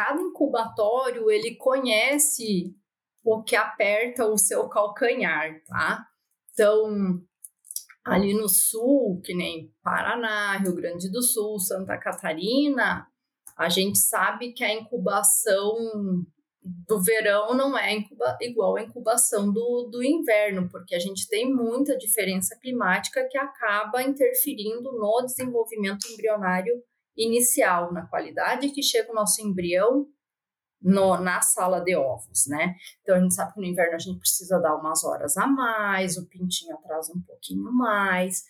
cada incubatório ele conhece o que aperta o seu calcanhar, tá? Então, ali no sul, que nem Paraná, Rio Grande do Sul, Santa Catarina, a gente sabe que a incubação do verão não é incuba, igual à incubação do, do inverno, porque a gente tem muita diferença climática que acaba interferindo no desenvolvimento embrionário inicial, na qualidade que chega o nosso embrião no, na sala de ovos, né? Então a gente sabe que no inverno a gente precisa dar umas horas a mais, o pintinho atrasa um pouquinho mais,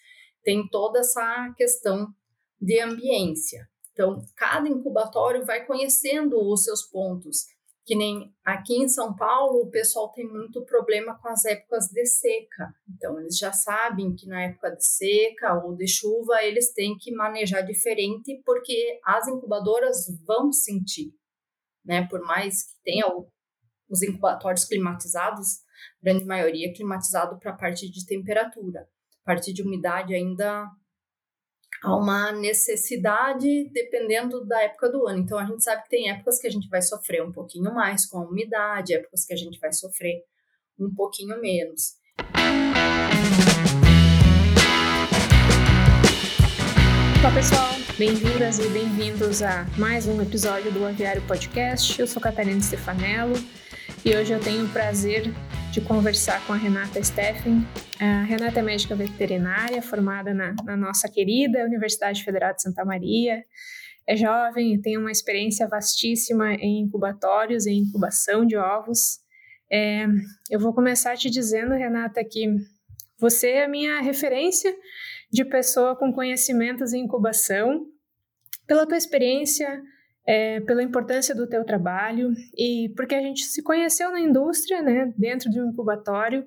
tem toda essa questão de ambiência. Então, cada incubatório vai conhecendo os seus pontos. Que nem aqui em São Paulo, o pessoal tem muito problema com as épocas de seca. Então, eles já sabem que na época de seca ou de chuva, eles têm que manejar diferente, porque as incubadoras vão sentir né? Por mais que tenha os incubatórios climatizados, grande maioria climatizado para a parte de temperatura. A parte de umidade ainda há uma necessidade dependendo da época do ano. Então a gente sabe que tem épocas que a gente vai sofrer um pouquinho mais com a umidade, épocas que a gente vai sofrer um pouquinho menos. Olá pessoal, Bem-vindas e bem-vindos a mais um episódio do Aviário Podcast. Eu sou Catarina Stefanello e hoje eu tenho o prazer de conversar com a Renata Steffen. A Renata é médica veterinária, formada na, na nossa querida Universidade Federal de Santa Maria. É jovem tem uma experiência vastíssima em incubatórios e incubação de ovos. É, eu vou começar te dizendo, Renata, que você é a minha referência de pessoa com conhecimentos em incubação, pela tua experiência, é, pela importância do teu trabalho e porque a gente se conheceu na indústria, né, dentro de um incubatório,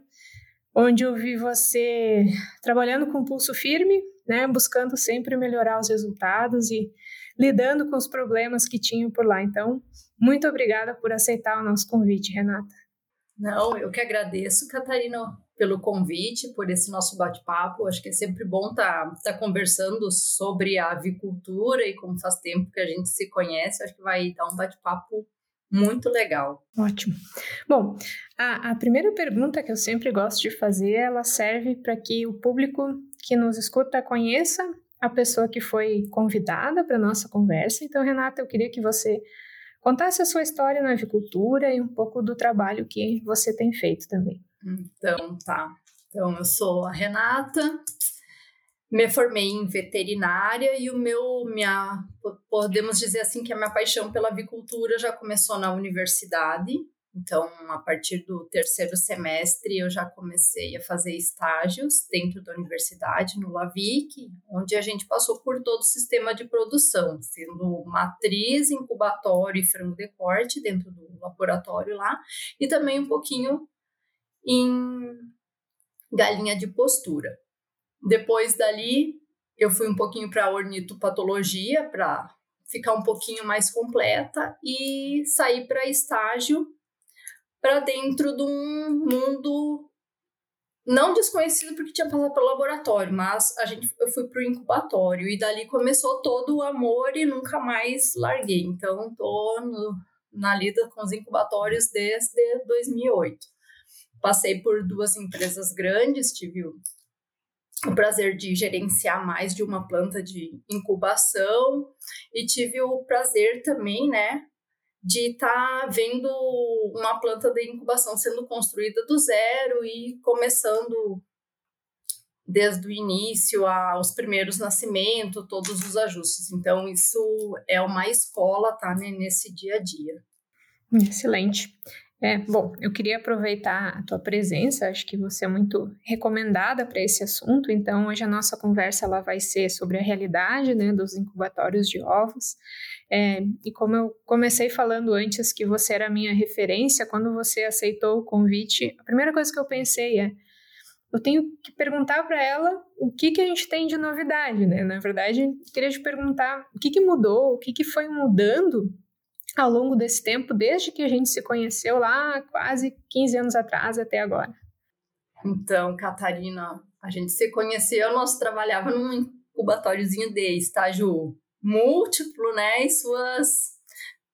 onde eu vi você trabalhando com pulso firme, né, buscando sempre melhorar os resultados e lidando com os problemas que tinham por lá. Então, muito obrigada por aceitar o nosso convite, Renata. Não, eu que agradeço, Catarina, pelo convite, por esse nosso bate-papo. Acho que é sempre bom estar tá, tá conversando sobre a avicultura e como faz tempo que a gente se conhece, acho que vai dar um bate-papo muito legal. Ótimo. Bom, a, a primeira pergunta que eu sempre gosto de fazer, ela serve para que o público que nos escuta conheça a pessoa que foi convidada para nossa conversa. Então, Renata, eu queria que você contasse a sua história na avicultura e um pouco do trabalho que você tem feito também. Então, tá. Então, eu sou a Renata, me formei em veterinária e o meu, minha, podemos dizer assim que a minha paixão pela avicultura já começou na universidade. Então, a partir do terceiro semestre, eu já comecei a fazer estágios dentro da universidade, no LAVIC, onde a gente passou por todo o sistema de produção, sendo matriz, incubatório e frango de corte dentro do laboratório lá, e também um pouquinho em galinha de postura. Depois dali, eu fui um pouquinho para ornitopatologia para ficar um pouquinho mais completa e saí para estágio para dentro de um mundo não desconhecido porque tinha passado pelo laboratório, mas a gente eu fui para o incubatório e dali começou todo o amor e nunca mais larguei. Então tô no, na lida com os incubatórios desde 2008. Passei por duas empresas grandes, tive o, o prazer de gerenciar mais de uma planta de incubação e tive o prazer também, né, de estar tá vendo uma planta de incubação sendo construída do zero e começando desde o início aos primeiros nascimentos, todos os ajustes. Então, isso é uma escola, tá, né, nesse dia a dia. Excelente. É, bom, eu queria aproveitar a tua presença, acho que você é muito recomendada para esse assunto, então hoje a nossa conversa ela vai ser sobre a realidade né, dos incubatórios de ovos. É, e como eu comecei falando antes que você era a minha referência, quando você aceitou o convite, a primeira coisa que eu pensei é, eu tenho que perguntar para ela o que, que a gente tem de novidade, né? Na verdade, queria te perguntar o que, que mudou, o que, que foi mudando ao longo desse tempo, desde que a gente se conheceu lá quase 15 anos atrás até agora? Então, Catarina, a gente se conheceu, nós trabalhava num incubatóriozinho de estágio múltiplo, né? E suas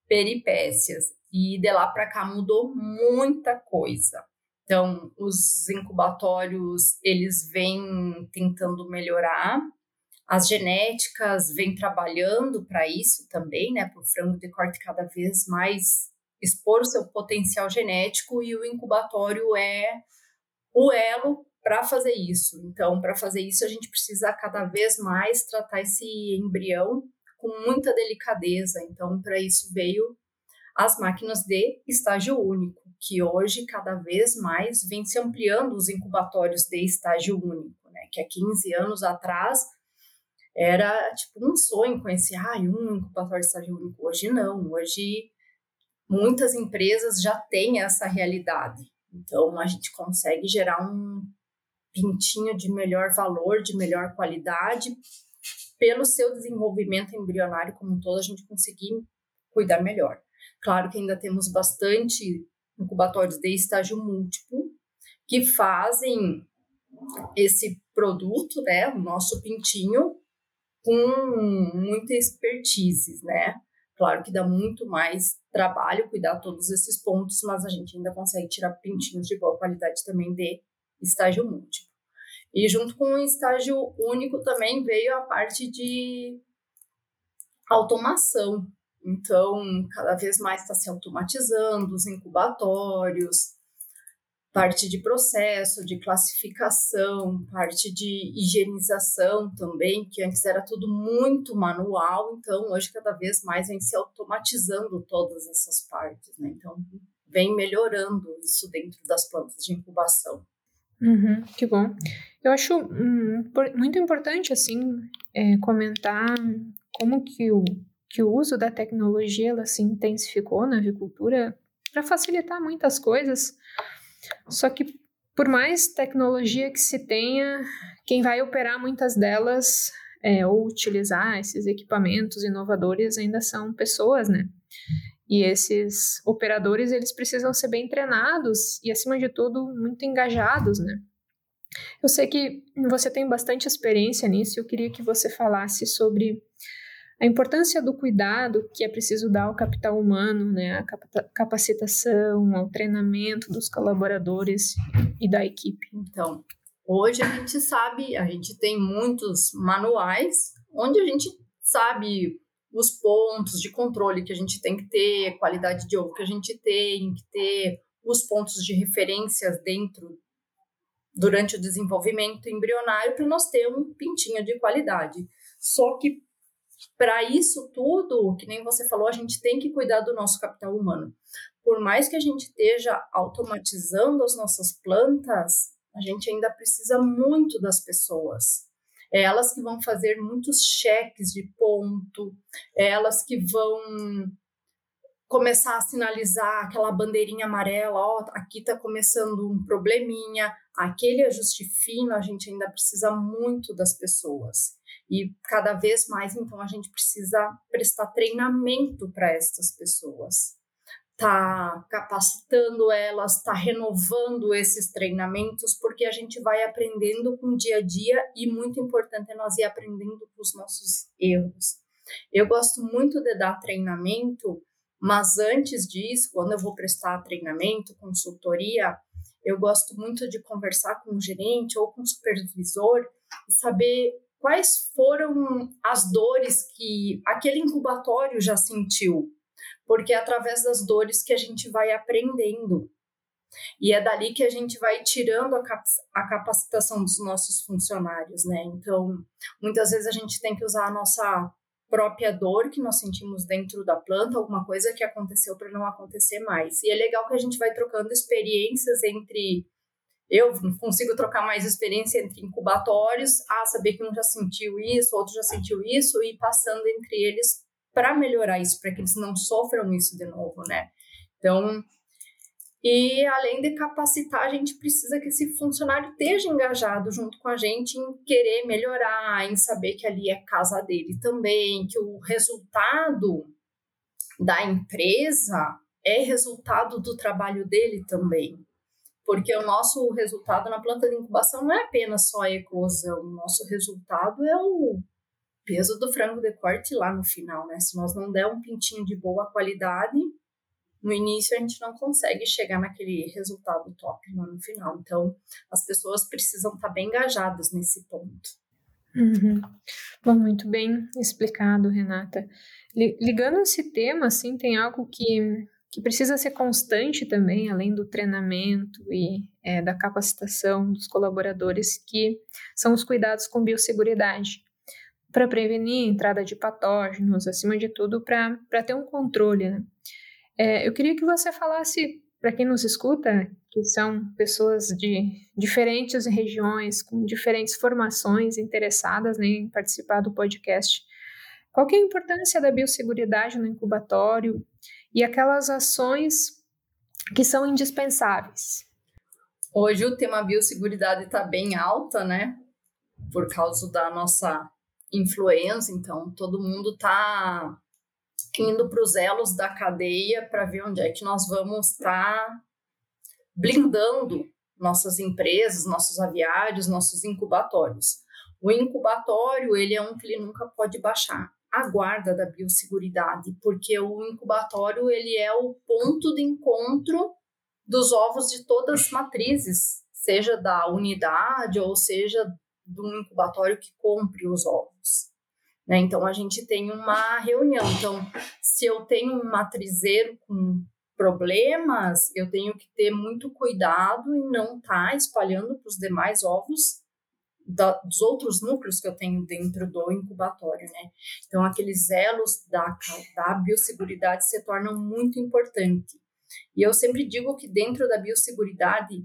peripécias. E de lá para cá mudou muita coisa. Então, os incubatórios, eles vêm tentando melhorar, as genéticas vêm trabalhando para isso também, né, para o frango de corte cada vez mais expor o seu potencial genético e o incubatório é o elo para fazer isso. Então, para fazer isso, a gente precisa cada vez mais tratar esse embrião com muita delicadeza. Então, para isso veio as máquinas de estágio único que hoje cada vez mais vem se ampliando os incubatórios de estágio único, né? Que há 15 anos atrás era tipo um sonho conhecer ah, um incubatório de estágio único. Hoje não, hoje muitas empresas já têm essa realidade. Então a gente consegue gerar um pintinho de melhor valor, de melhor qualidade, pelo seu desenvolvimento embrionário como um todo, a gente conseguir cuidar melhor. Claro que ainda temos bastante incubatórios de estágio múltiplo, que fazem esse produto, né, o nosso pintinho, com muita expertise, né? Claro que dá muito mais trabalho cuidar todos esses pontos, mas a gente ainda consegue tirar pintinhos de boa qualidade também de estágio múltiplo. E junto com o estágio único também veio a parte de automação, então, cada vez mais está se automatizando os incubatórios, parte de processo, de classificação, parte de higienização também, que antes era tudo muito manual, então hoje cada vez mais vem se automatizando todas essas partes, né? Então, vem melhorando isso dentro das plantas de incubação. Uhum, que bom. Eu acho hum, muito importante, assim, é, comentar como que o que o uso da tecnologia ela se intensificou na avicultura para facilitar muitas coisas. Só que por mais tecnologia que se tenha, quem vai operar muitas delas é, ou utilizar esses equipamentos inovadores ainda são pessoas, né? E esses operadores eles precisam ser bem treinados e acima de tudo muito engajados, né? Eu sei que você tem bastante experiência nisso. Eu queria que você falasse sobre a importância do cuidado que é preciso dar ao capital humano, né, a capacitação, ao treinamento dos colaboradores e da equipe. Então, hoje a gente sabe, a gente tem muitos manuais onde a gente sabe os pontos de controle que a gente tem que ter, qualidade de ovo que a gente tem que ter, os pontos de referências dentro durante o desenvolvimento embrionário para nós ter um pintinho de qualidade. Só que para isso tudo, que nem você falou, a gente tem que cuidar do nosso capital humano. Por mais que a gente esteja automatizando as nossas plantas, a gente ainda precisa muito das pessoas. É elas que vão fazer muitos cheques de ponto, é elas que vão começar a sinalizar aquela bandeirinha amarela, ó, aqui está começando um probleminha, aquele ajuste fino, a gente ainda precisa muito das pessoas. E cada vez mais, então, a gente precisa prestar treinamento para essas pessoas. Tá capacitando elas, tá renovando esses treinamentos, porque a gente vai aprendendo com o dia a dia e muito importante é nós ir aprendendo com os nossos erros. Eu gosto muito de dar treinamento, mas antes disso, quando eu vou prestar treinamento, consultoria, eu gosto muito de conversar com o gerente ou com o supervisor e saber quais foram as dores que aquele incubatório já sentiu, porque é através das dores que a gente vai aprendendo. E é dali que a gente vai tirando a, cap a capacitação dos nossos funcionários, né? Então, muitas vezes a gente tem que usar a nossa própria dor que nós sentimos dentro da planta, alguma coisa que aconteceu para não acontecer mais. E é legal que a gente vai trocando experiências entre eu consigo trocar mais experiência entre incubatórios, a saber que um já sentiu isso, outro já sentiu isso, e passando entre eles para melhorar isso, para que eles não sofram isso de novo, né? Então, e além de capacitar, a gente precisa que esse funcionário esteja engajado junto com a gente em querer melhorar, em saber que ali é casa dele também, que o resultado da empresa é resultado do trabalho dele também porque o nosso resultado na planta de incubação não é apenas só a eclosão, o nosso resultado é o peso do frango de corte lá no final, né? Se nós não der um pintinho de boa qualidade, no início a gente não consegue chegar naquele resultado top lá no final. Então, as pessoas precisam estar bem engajadas nesse ponto. Uhum. Bom, muito bem explicado, Renata. Ligando esse tema, assim, tem algo que, que precisa ser constante também, além do treinamento e é, da capacitação dos colaboradores, que são os cuidados com biosseguridade, para prevenir a entrada de patógenos, acima de tudo, para ter um controle, né? É, eu queria que você falasse para quem nos escuta, que são pessoas de diferentes regiões, com diferentes formações interessadas né, em participar do podcast, qual é a importância da biosseguridade no incubatório e aquelas ações que são indispensáveis? Hoje o tema biosseguridade está bem alta, né? Por causa da nossa influência, então todo mundo está indo para os elos da cadeia para ver onde é que nós vamos estar tá blindando nossas empresas, nossos aviários, nossos incubatórios. O incubatório, ele é um que ele nunca pode baixar a guarda da biosseguridade, porque o incubatório, ele é o ponto de encontro dos ovos de todas as matrizes, seja da unidade ou seja do incubatório que compre os ovos. Né? Então, a gente tem uma reunião. Então, se eu tenho um matrizeiro com problemas, eu tenho que ter muito cuidado em não estar tá espalhando para os demais ovos da, dos outros núcleos que eu tenho dentro do incubatório, né? Então, aqueles elos da, da biosseguridade se tornam muito importantes. E eu sempre digo que dentro da biosseguridade,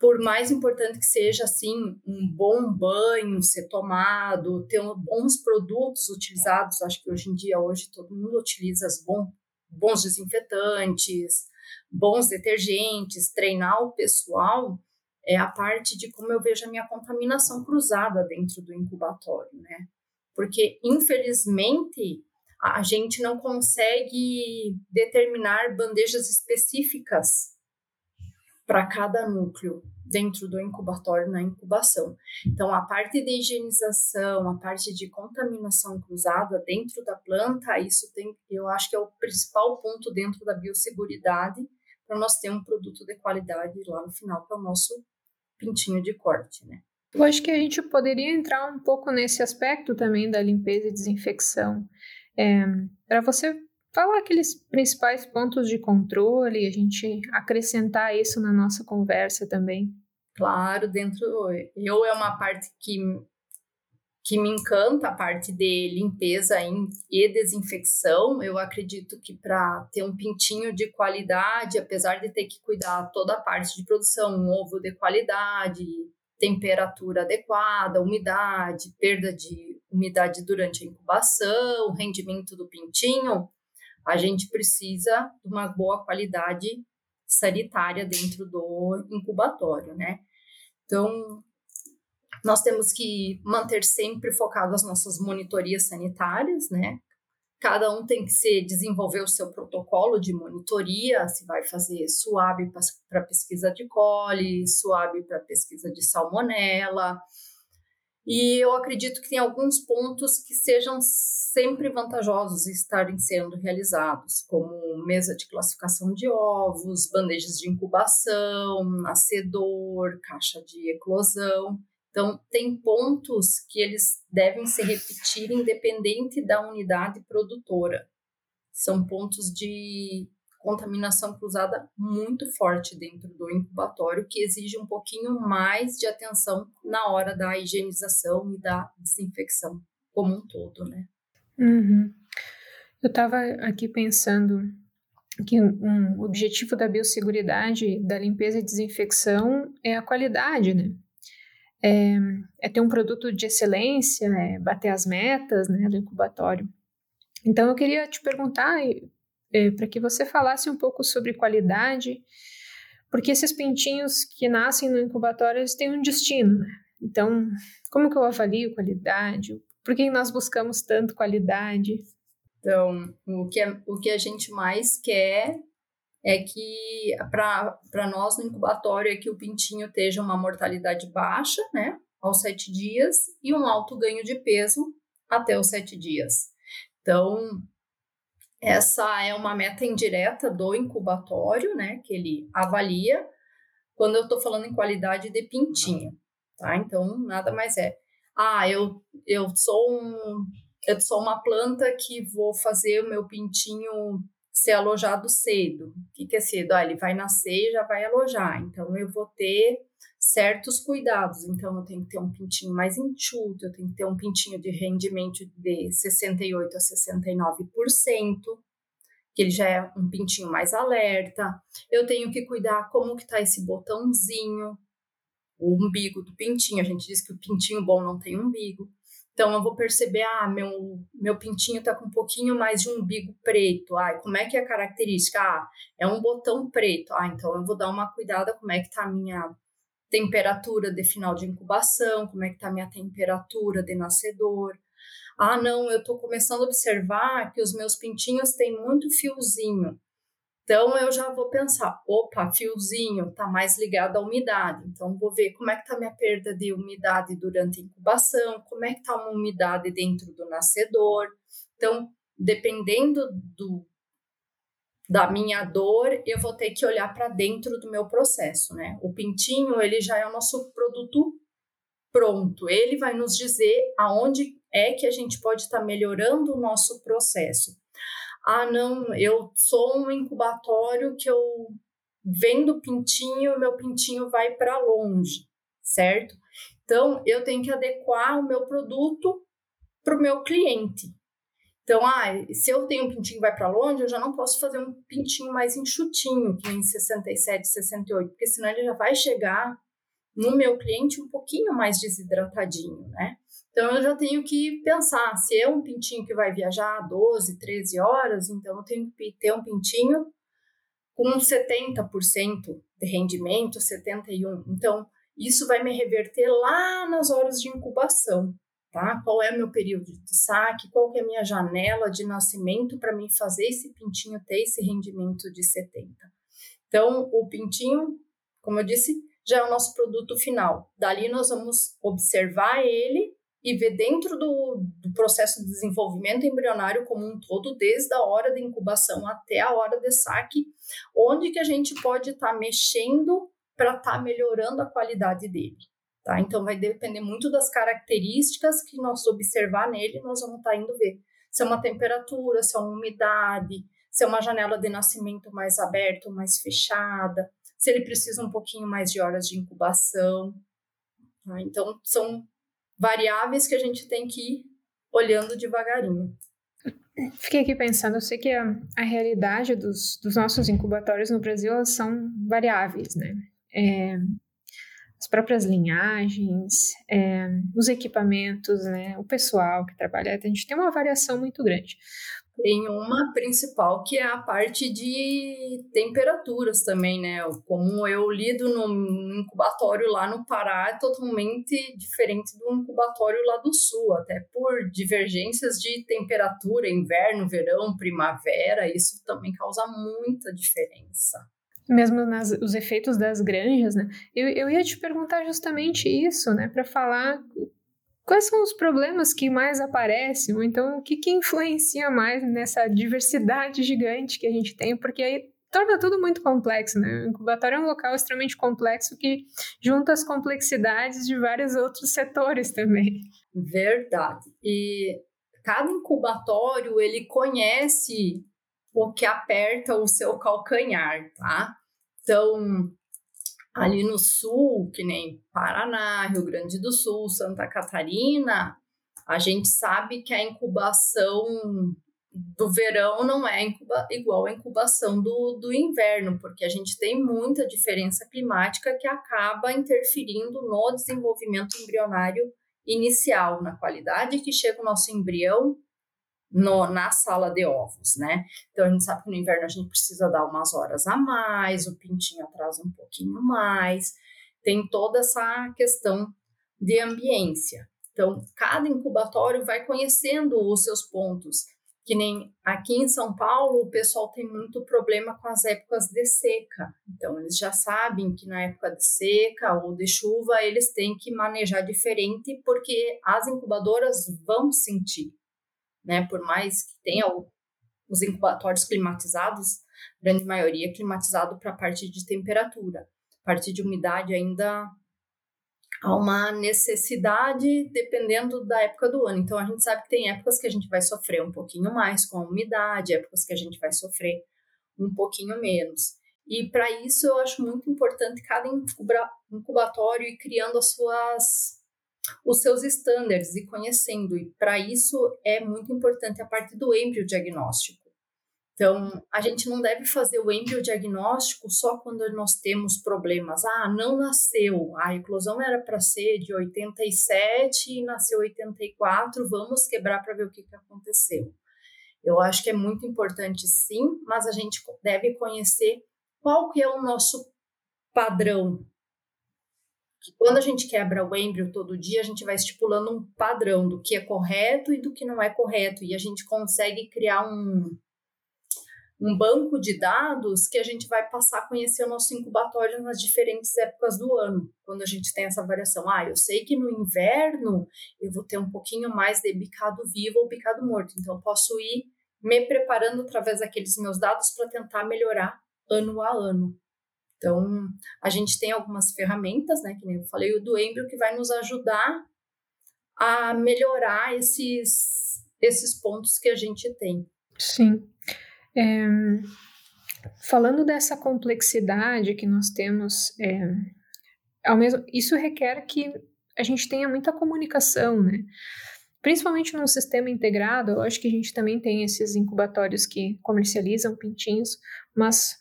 por mais importante que seja assim um bom banho ser tomado, ter bons produtos utilizados, acho que hoje em dia hoje todo mundo utiliza bom, bons desinfetantes, bons detergentes, treinar o pessoal é a parte de como eu vejo a minha contaminação cruzada dentro do incubatório, né? Porque infelizmente a gente não consegue determinar bandejas específicas para cada núcleo dentro do incubatório na incubação. Então, a parte de higienização, a parte de contaminação cruzada dentro da planta, isso tem, eu acho que é o principal ponto dentro da biosseguridade para nós ter um produto de qualidade lá no final para o nosso pintinho de corte, né? Eu acho que a gente poderia entrar um pouco nesse aspecto também da limpeza e desinfecção. É, para você falar aqueles principais pontos de controle, a gente acrescentar isso na nossa conversa também. Claro, dentro eu é uma parte que que me encanta a parte de limpeza e desinfecção. Eu acredito que para ter um pintinho de qualidade, apesar de ter que cuidar toda a parte de produção, um ovo de qualidade, temperatura adequada, umidade, perda de umidade durante a incubação, rendimento do pintinho, a gente precisa de uma boa qualidade sanitária dentro do incubatório, né? Então, nós temos que manter sempre focado as nossas monitorias sanitárias, né? Cada um tem que se desenvolver o seu protocolo de monitoria, se vai fazer suave para pesquisa de coli, suave para pesquisa de salmonela, e eu acredito que tem alguns pontos que sejam sempre vantajosos estarem sendo realizados, como mesa de classificação de ovos, bandejas de incubação, nascedor, caixa de eclosão. Então, tem pontos que eles devem se repetir independente da unidade produtora. São pontos de contaminação cruzada muito forte dentro do incubatório, que exige um pouquinho mais de atenção na hora da higienização e da desinfecção como um todo, né? Uhum. Eu estava aqui pensando que um objetivo da biosseguridade, da limpeza e desinfecção é a qualidade, né? É, é ter um produto de excelência, é bater as metas né, do incubatório. Então, eu queria te perguntar, é, para que você falasse um pouco sobre qualidade, porque esses pintinhos que nascem no incubatório, eles têm um destino, né? Então, como que eu avalio qualidade? Por que nós buscamos tanto qualidade? Então, o que, é, o que a gente mais quer é que, para nós no incubatório, é que o pintinho esteja uma mortalidade baixa, né? Aos sete dias, e um alto ganho de peso até os sete dias. Então, essa é uma meta indireta do incubatório, né, que ele avalia quando eu estou falando em qualidade de pintinho, tá? Então, nada mais é. Ah, eu, eu sou um, eu sou uma planta que vou fazer o meu pintinho ser alojado cedo. O que, é cedo? Ah, ele vai nascer e já vai alojar. Então, eu vou ter certos cuidados. Então, eu tenho que ter um pintinho mais enxuto, eu tenho que ter um pintinho de rendimento de 68% a 69%, que ele já é um pintinho mais alerta. Eu tenho que cuidar como que tá esse botãozinho, o umbigo do pintinho. A gente diz que o pintinho bom não tem umbigo. Então eu vou perceber, ah, meu, meu pintinho tá com um pouquinho mais de umbigo preto. Ah, como é que é a característica? Ah, é um botão preto. Ah, então eu vou dar uma cuidada como é que tá a minha temperatura de final de incubação, como é que tá a minha temperatura de nascedor. Ah, não, eu estou começando a observar que os meus pintinhos têm muito fiozinho. Então eu já vou pensar, opa, fiozinho está mais ligado à umidade. Então vou ver como é que está minha perda de umidade durante a incubação, como é que está uma umidade dentro do nascedor. Então, dependendo do da minha dor, eu vou ter que olhar para dentro do meu processo, né? O pintinho, ele já é o nosso produto pronto. Ele vai nos dizer aonde é que a gente pode estar tá melhorando o nosso processo. Ah, não, eu sou um incubatório que eu vendo pintinho, meu pintinho vai para longe, certo? Então, eu tenho que adequar o meu produto para o meu cliente. Então, ah, se eu tenho um pintinho que vai para longe, eu já não posso fazer um pintinho mais enxutinho, que nem 67, 68, porque senão ele já vai chegar no meu cliente um pouquinho mais desidratadinho, né? Então eu já tenho que pensar, se é um pintinho que vai viajar 12, 13 horas, então eu tenho que ter um pintinho com 70% de rendimento, 71. Então isso vai me reverter lá nas horas de incubação, tá? Qual é o meu período de saque, qual é a minha janela de nascimento para mim fazer esse pintinho ter esse rendimento de 70. Então, o pintinho, como eu disse, já é o nosso produto final. Dali nós vamos observar ele e ver dentro do, do, processo de desenvolvimento embrionário como um todo, desde a hora da incubação até a hora de saque, onde que a gente pode estar tá mexendo para estar tá melhorando a qualidade dele. Tá? Então vai depender muito das características que nós observar nele, nós vamos estar tá indo ver. Se é uma temperatura, se é uma umidade, se é uma janela de nascimento mais aberta ou mais fechada, se ele precisa um pouquinho mais de horas de incubação. Tá? Então, são variáveis que a gente tem que ir olhando devagarinho. Fiquei aqui pensando, eu sei que a, a realidade dos, dos, nossos incubatórios no Brasil elas são variáveis, né? É, as próprias linhagens, é, os equipamentos, né? O pessoal que trabalha, a gente tem uma variação muito grande tem uma principal que é a parte de temperaturas também, né? Como eu lido no incubatório lá no Pará é totalmente diferente do incubatório lá do Sul, até por divergências de temperatura, inverno, verão, primavera, isso também causa muita diferença. Mesmo nas, os efeitos das granjas, né? Eu, eu ia te perguntar justamente isso, né? Para falar quais são os problemas que mais aparecem, ou então o que, que influencia mais nessa diversidade gigante que a gente tem, porque aí torna tudo muito complexo, né? O incubatório é um local extremamente complexo que junta as complexidades de vários outros setores também. Verdade. E cada incubatório, ele conhece o que aperta o seu calcanhar, tá? Então, ali no sul, que nem Paraná, Rio Grande do Sul, Santa Catarina, a gente sabe que a incubação do verão não é incuba, igual à incubação do, do inverno, porque a gente tem muita diferença climática que acaba interferindo no desenvolvimento embrionário inicial, na qualidade que chega o nosso embrião no, na sala de ovos, né? Então a gente sabe que no inverno a gente precisa dar umas horas a mais, o pintinho atrasa um pouquinho mais, tem toda essa questão de ambiência. Então, cada incubatório vai conhecendo os seus pontos. que nem aqui em São Paulo, o pessoal tem muito problema com as épocas de seca. Então, eles já sabem que na época de seca ou de chuva, eles têm que manejar diferente, porque as incubadoras vão sentir, né? Por mais que tenha os incubatórios climatizados, grande maioria climatizado para a parte de temperatura. A parte de umidade ainda há uma necessidade dependendo da época do ano. Então a gente sabe que tem épocas que a gente vai sofrer um pouquinho mais com a umidade, épocas que a gente vai sofrer um pouquinho menos. E para isso eu acho muito importante cada incubatório ir criando as suas os seus estándares e conhecendo. E para isso é muito importante a parte do embryo diagnóstico. Então, a gente não deve fazer o embriodiagnóstico só quando nós temos problemas. Ah, não nasceu, a eclosão era para ser de 87 e nasceu 84, vamos quebrar para ver o que, que aconteceu. Eu acho que é muito importante sim, mas a gente deve conhecer qual que é o nosso padrão. Quando a gente quebra o êmbrio todo dia, a gente vai estipulando um padrão do que é correto e do que não é correto, e a gente consegue criar um, um banco de dados que a gente vai passar a conhecer o nosso incubatório nas diferentes épocas do ano, quando a gente tem essa variação. Ah, eu sei que no inverno eu vou ter um pouquinho mais de bicado vivo ou bicado morto, então eu posso ir me preparando através daqueles meus dados para tentar melhorar ano a ano. Então, a gente tem algumas ferramentas, né, que nem eu falei, o do Embrio, que vai nos ajudar a melhorar esses, esses pontos que a gente tem. Sim. É, falando dessa complexidade que nós temos, é, ao mesmo, isso requer que a gente tenha muita comunicação, né? Principalmente num sistema integrado, eu acho que a gente também tem esses incubatórios que comercializam pintinhos, mas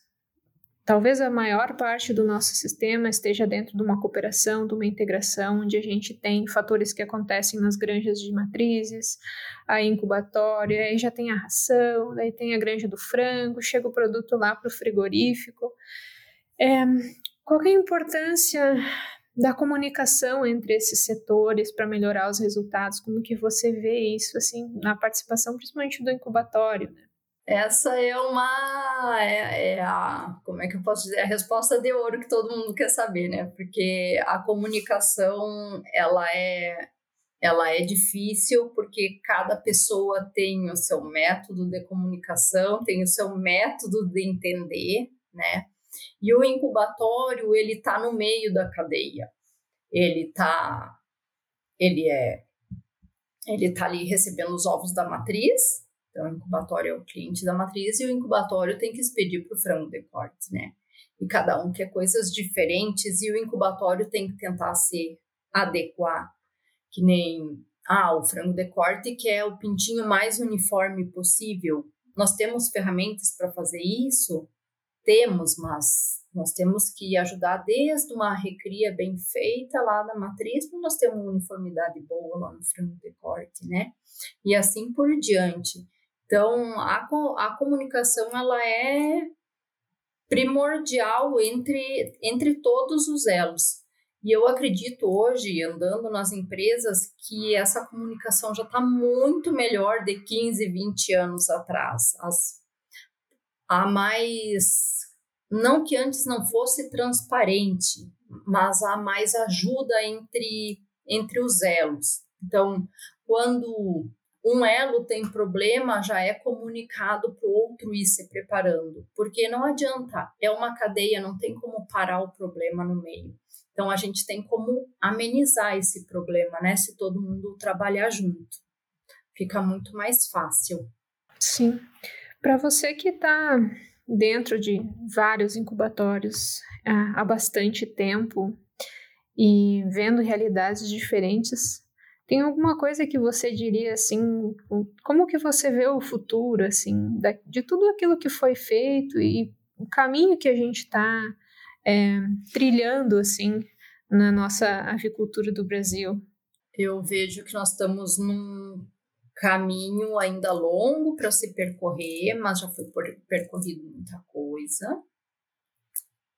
Talvez a maior parte do nosso sistema esteja dentro de uma cooperação, de uma integração, onde a gente tem fatores que acontecem nas granjas de matrizes, a incubatória, aí já tem a ração, daí tem a granja do frango, chega o produto lá para o frigorífico. É, qual é a importância da comunicação entre esses setores para melhorar os resultados? Como que você vê isso assim na participação, principalmente do incubatório? Né? Essa é uma. É, é, a. Como é que eu posso dizer? A resposta de ouro que todo mundo quer saber, né? Porque a comunicação, ela é. Ela é difícil porque cada pessoa tem o seu método de comunicação, tem o seu método de entender, né? E o incubatório, ele está no meio da cadeia. Ele tá ele é ele tá ali recebendo os ovos da matriz, então, o incubatório é o cliente da matriz e o incubatório tem que expedir para o frango de corte, né? E cada um quer coisas diferentes e o incubatório tem que tentar se adequar, que nem ah, o frango de corte que é o pintinho mais uniforme possível. Nós temos ferramentas para fazer isso? Temos, mas nós temos que ajudar desde uma recria bem feita lá da matriz para nós ter uma uniformidade boa lá no frango de corte, né? E assim por diante. Então, a, a comunicação ela é primordial entre, entre todos os elos. E eu acredito hoje, andando nas empresas, que essa comunicação já está muito melhor de 15, 20 anos atrás. As, há mais. Não que antes não fosse transparente, mas há mais ajuda entre, entre os elos. Então, quando um elo tem problema, já é comunicado para o outro ir se preparando, porque não adianta, é uma cadeia, não tem como parar o problema no meio. Então a gente tem como amenizar esse problema, né? Se todo mundo trabalhar junto, fica muito mais fácil. Sim. Para você que está dentro de vários incubatórios há bastante tempo e vendo realidades diferentes, tem alguma coisa que você diria assim, como que você vê o futuro assim, de tudo aquilo que foi feito e o caminho que a gente está é, trilhando assim na nossa avicultura do Brasil? Eu vejo que nós estamos num caminho ainda longo para se percorrer, mas já foi percorrido muita coisa.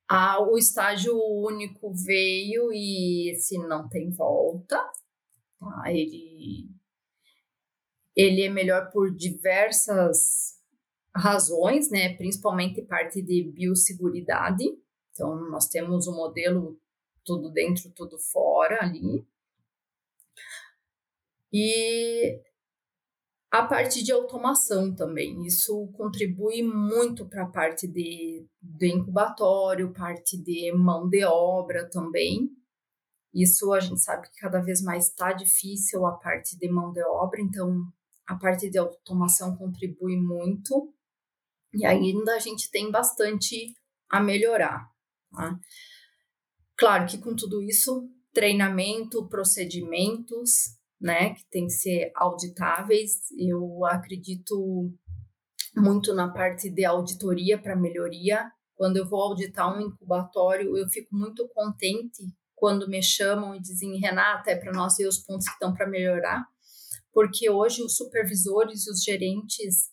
Ah, o estágio único veio e se não tem volta. Tá? Ele, Ele é melhor por diversas razões, né? Principalmente parte de biosseguridade. Então, nós temos o um modelo tudo dentro, tudo fora ali. E a parte de automação também, isso contribui muito para a parte de, de incubatório, parte de mão de obra também. Isso a gente sabe que cada vez mais está difícil a parte de mão de obra, então a parte de automação contribui muito. E ainda a gente tem bastante a melhorar. Tá? Claro que com tudo isso, treinamento, procedimentos, né, que tem que ser auditáveis. Eu acredito muito na parte de auditoria para melhoria. Quando eu vou auditar um incubatório, eu fico muito contente quando me chamam e dizem, Renata, é para nós ver os pontos que estão para melhorar, porque hoje os supervisores e os gerentes,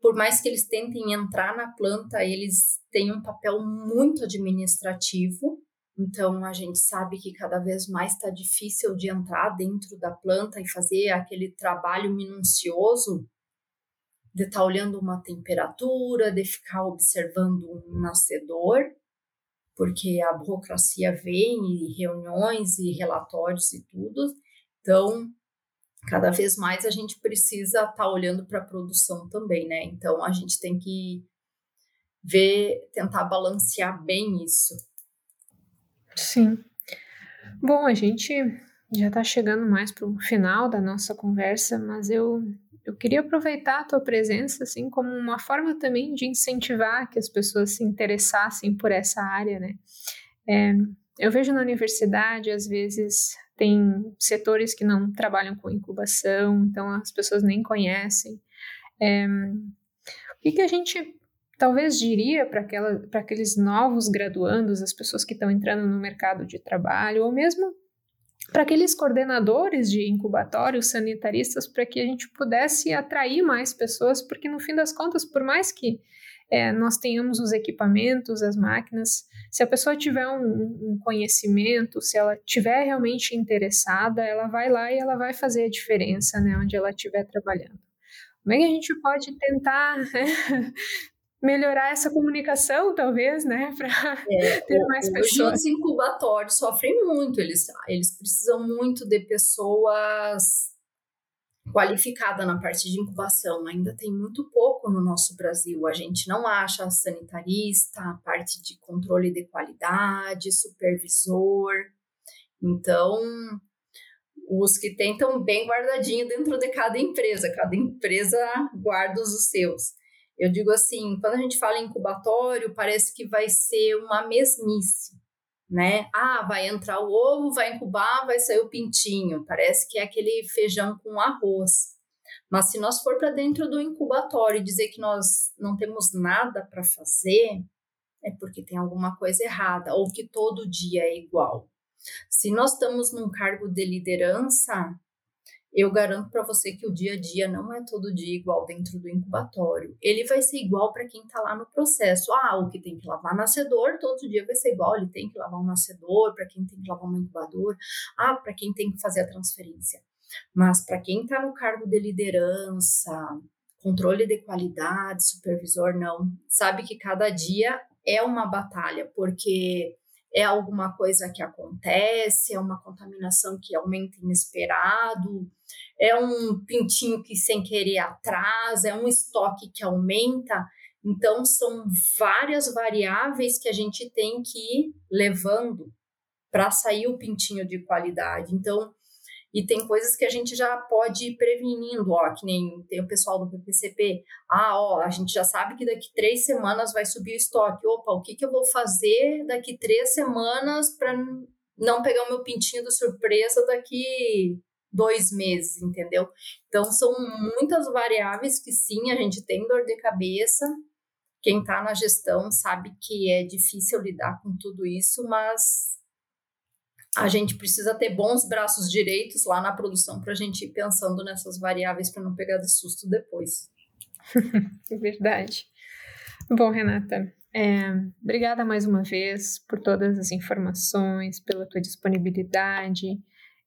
por mais que eles tentem entrar na planta, eles têm um papel muito administrativo. Então, a gente sabe que cada vez mais está difícil de entrar dentro da planta e fazer aquele trabalho minucioso de estar tá olhando uma temperatura, de ficar observando um nascedor, porque a burocracia vem e reuniões e relatórios e tudo. Então, cada vez mais a gente precisa estar tá olhando para a produção também, né? Então, a gente tem que ver, tentar balancear bem isso Sim. Bom, a gente já está chegando mais para o final da nossa conversa, mas eu, eu queria aproveitar a tua presença assim como uma forma também de incentivar que as pessoas se interessassem por essa área, né? É, eu vejo na universidade, às vezes, tem setores que não trabalham com incubação, então as pessoas nem conhecem. É, o que, que a gente talvez diria para aqueles novos graduandos, as pessoas que estão entrando no mercado de trabalho, ou mesmo para aqueles coordenadores de incubatórios sanitaristas, para que a gente pudesse atrair mais pessoas, porque no fim das contas, por mais que é, nós tenhamos os equipamentos, as máquinas, se a pessoa tiver um, um, conhecimento, se ela tiver realmente interessada, ela vai lá e ela vai fazer a diferença, né, onde ela estiver trabalhando. Como é que a gente pode tentar melhorar essa comunicação, talvez, né, para é, ter mais pessoas. Os incubatórios sofrem muito, eles, eles precisam muito de pessoas qualificadas na parte de incubação. Ainda tem muito pouco no nosso Brasil. A gente não acha sanitarista, a parte de controle de qualidade, supervisor. Então, os que tentam bem guardadinho dentro de cada empresa, cada empresa guarda os seus. Eu digo assim, quando a gente fala em incubatório, parece que vai ser uma mesmice, né? Ah, vai entrar o ovo, vai incubar, vai sair o pintinho. Parece que é aquele feijão com arroz. Mas se nós for para dentro do incubatório e dizer que nós não temos nada para fazer, é porque tem alguma coisa errada ou que todo dia é igual. Se nós estamos num cargo de liderança, eu garanto para você que o dia a dia não é todo dia igual dentro do incubatório. Ele vai ser igual para quem está lá no processo. Ah, o que tem que lavar nascedor, todo dia vai ser igual. Ele tem que lavar um nascedor, para quem tem que lavar um incubador. Ah, para quem tem que fazer a transferência. Mas para quem está no cargo de liderança, controle de qualidade, supervisor, não. Sabe que cada dia é uma batalha, porque é alguma coisa que acontece, é uma contaminação que aumenta inesperado, é um pintinho que sem querer atrasa, é um estoque que aumenta. Então, são várias variáveis que a gente tem que ir levando para sair o pintinho de qualidade. Então, e tem coisas que a gente já pode ir prevenindo, ó, que nem tem o pessoal do PPCP. Ah, ó, a gente já sabe que daqui três semanas vai subir o estoque. Opa, o que, que eu vou fazer daqui três semanas para não pegar o meu pintinho de surpresa daqui dois meses, entendeu? Então, são muitas variáveis que sim, a gente tem dor de cabeça. Quem está na gestão sabe que é difícil lidar com tudo isso, mas a gente precisa ter bons braços direitos lá na produção para a gente ir pensando nessas variáveis para não pegar de susto depois. Verdade. Bom, Renata, é, obrigada mais uma vez por todas as informações, pela tua disponibilidade.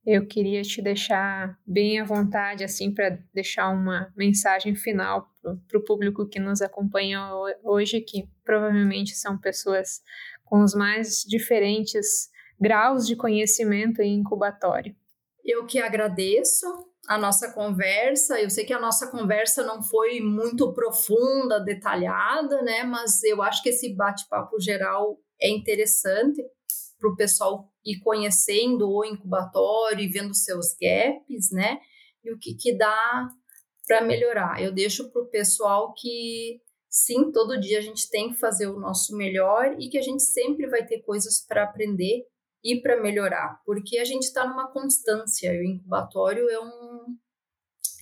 eu queria te deixar bem à vontade, assim, para deixar uma mensagem final para o público que nos acompanha hoje, que provavelmente são pessoas com os mais diferentes graus de conhecimento em incubatório. Eu que agradeço a nossa conversa. Eu sei que a nossa conversa não foi muito profunda, detalhada, né? Mas eu acho que esse bate-papo geral é interessante para o pessoal ir conhecendo o incubatório e vendo seus gaps, né? E o que, que dá para melhorar. Eu deixo para o pessoal que sim, todo dia a gente tem que fazer o nosso melhor e que a gente sempre vai ter coisas para aprender e para melhorar, porque a gente está numa constância. O incubatório é, um,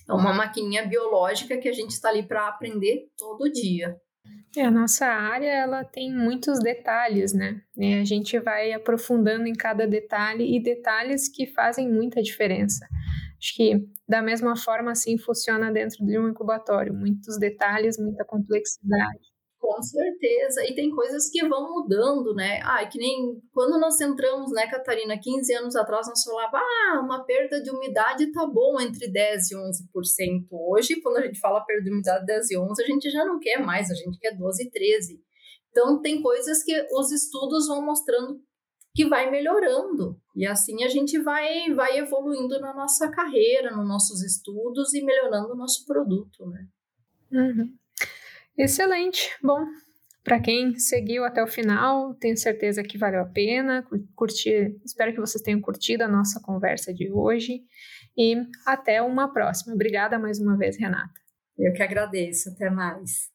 é uma maquininha biológica que a gente está ali para aprender todo dia. É, a nossa área ela tem muitos detalhes, né? E a gente vai aprofundando em cada detalhe e detalhes que fazem muita diferença. Acho que da mesma forma assim funciona dentro de um incubatório, muitos detalhes, muita complexidade. Com certeza. E tem coisas que vão mudando, né? Ah, que nem quando nós entramos, né, Catarina, 15 anos atrás, nós falava, ah, uma perda de umidade tá bom entre 10 e 11%. Hoje, quando a gente fala perda de umidade 10 e 11, a gente já não quer mais, a gente quer 12 e 13. Então, tem coisas que os estudos vão mostrando que vai melhorando. E assim a gente vai, vai evoluindo na nossa carreira, nos nossos estudos e melhorando o nosso produto, né? Uhum. Excelente. Bom, para quem seguiu até o final, tenho certeza que valeu a pena curtir. Espero que vocês tenham curtido a nossa conversa de hoje e até uma próxima. Obrigada mais uma vez, Renata. Eu que agradeço. Até mais.